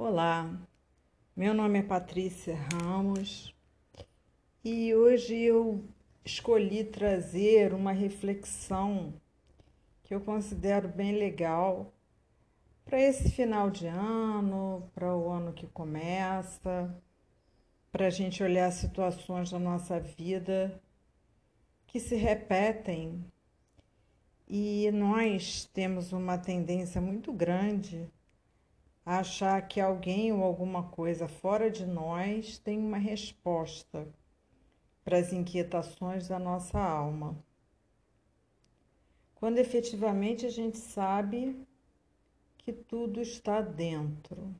Olá, meu nome é Patrícia Ramos e hoje eu escolhi trazer uma reflexão que eu considero bem legal para esse final de ano, para o ano que começa, para a gente olhar situações da nossa vida que se repetem. E nós temos uma tendência muito grande achar que alguém ou alguma coisa fora de nós tem uma resposta para as inquietações da nossa alma. Quando efetivamente a gente sabe que tudo está dentro.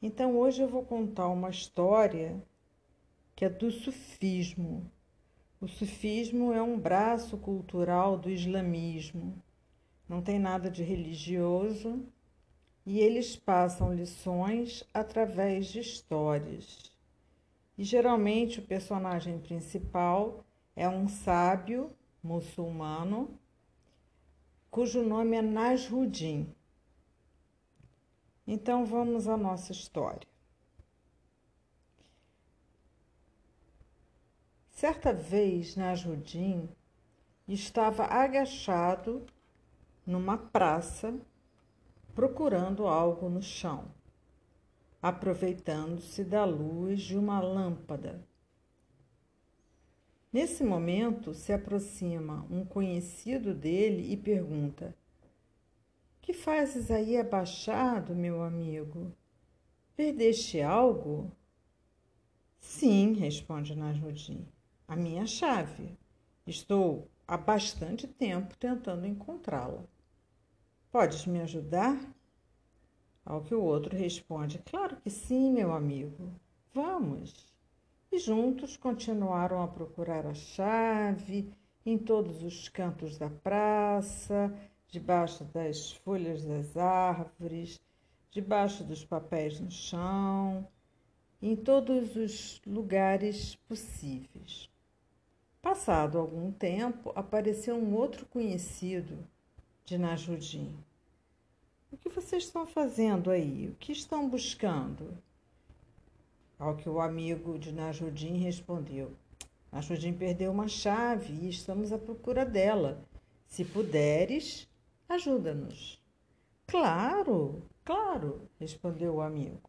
Então hoje eu vou contar uma história que é do sufismo. O sufismo é um braço cultural do islamismo. Não tem nada de religioso e eles passam lições através de histórias. E geralmente o personagem principal é um sábio muçulmano cujo nome é Nasruddin. Então vamos à nossa história. Certa vez, Nasruddin estava agachado numa praça procurando algo no chão, aproveitando-se da luz de uma lâmpada. Nesse momento se aproxima um conhecido dele e pergunta: que fazes aí abaixado, meu amigo? Perdeste algo? Sim, responde Nasruddin, a minha chave. Estou há bastante tempo tentando encontrá-la. Podes me ajudar? Ao que o outro responde: Claro que sim, meu amigo. Vamos. E juntos continuaram a procurar a chave em todos os cantos da praça, debaixo das folhas das árvores, debaixo dos papéis no chão, em todos os lugares possíveis. Passado algum tempo, apareceu um outro conhecido de Najudim. O que vocês estão fazendo aí? O que estão buscando? Ao que o amigo de Najudim respondeu: Najudim perdeu uma chave e estamos à procura dela. Se puderes, Ajuda-nos. Claro, claro, respondeu o amigo.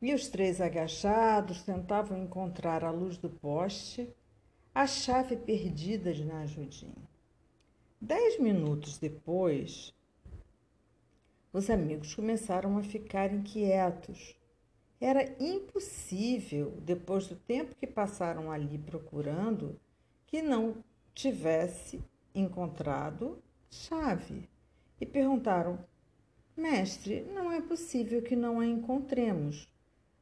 E os três agachados tentavam encontrar à luz do poste a chave perdida de Najudim. Dez minutos depois, os amigos começaram a ficar inquietos. Era impossível, depois do tempo que passaram ali procurando, que não tivesse encontrado chave e perguntaram: Mestre, não é possível que não a encontremos.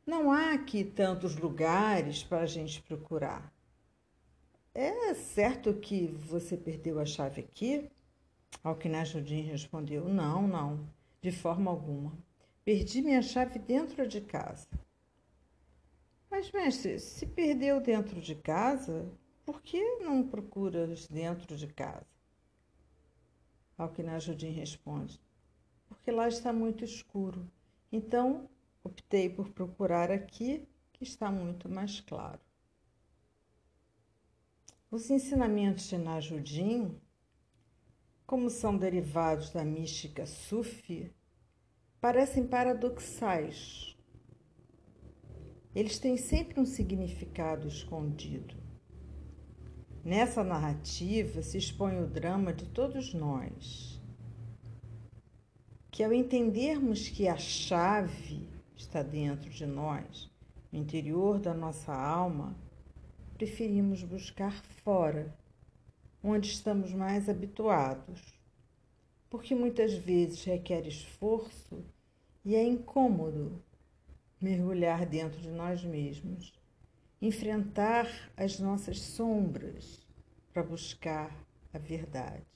Não há aqui tantos lugares para a gente procurar. É certo que você perdeu a chave aqui? Ao que Najudim respondeu: Não, não, de forma alguma. Perdi minha chave dentro de casa. Mas, mestre, se perdeu dentro de casa, por que não procuras dentro de casa? Ao que Najudim responde: Porque lá está muito escuro. Então, optei por procurar aqui, que está muito mais claro. Os ensinamentos de Najudim, como são derivados da mística sufi, parecem paradoxais. Eles têm sempre um significado escondido. Nessa narrativa se expõe o drama de todos nós, que ao entendermos que a chave está dentro de nós, no interior da nossa alma, preferimos buscar fora, onde estamos mais habituados, porque muitas vezes requer esforço e é incômodo mergulhar dentro de nós mesmos enfrentar as nossas sombras para buscar a verdade.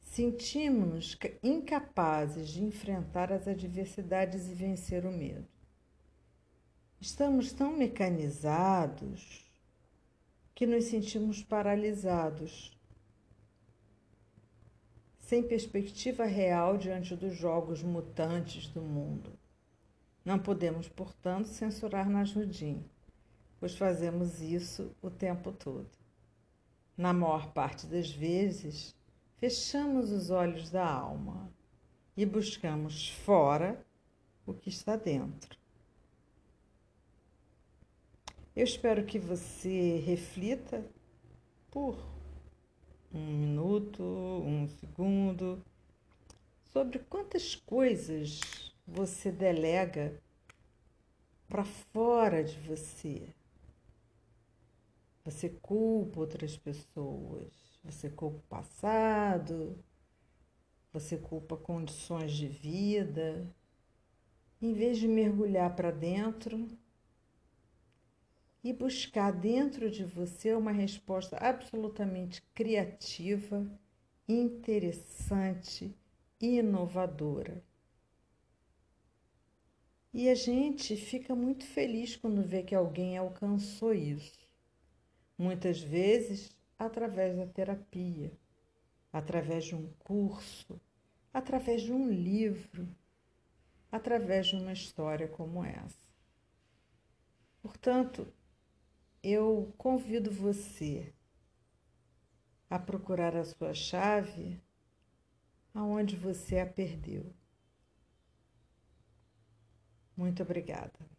Sentimos-nos incapazes de enfrentar as adversidades e vencer o medo. Estamos tão mecanizados que nos sentimos paralisados. sem perspectiva real diante dos jogos mutantes do mundo. Não podemos, portanto, censurar Najmudim, pois fazemos isso o tempo todo. Na maior parte das vezes, fechamos os olhos da alma e buscamos fora o que está dentro. Eu espero que você reflita por um minuto, um segundo, sobre quantas coisas você delega para fora de você. Você culpa outras pessoas, você culpa o passado, você culpa condições de vida. Em vez de mergulhar para dentro, e buscar dentro de você uma resposta absolutamente criativa, interessante e inovadora. E a gente fica muito feliz quando vê que alguém alcançou isso. Muitas vezes através da terapia, através de um curso, através de um livro, através de uma história como essa. Portanto, eu convido você a procurar a sua chave aonde você a perdeu. Muito obrigada.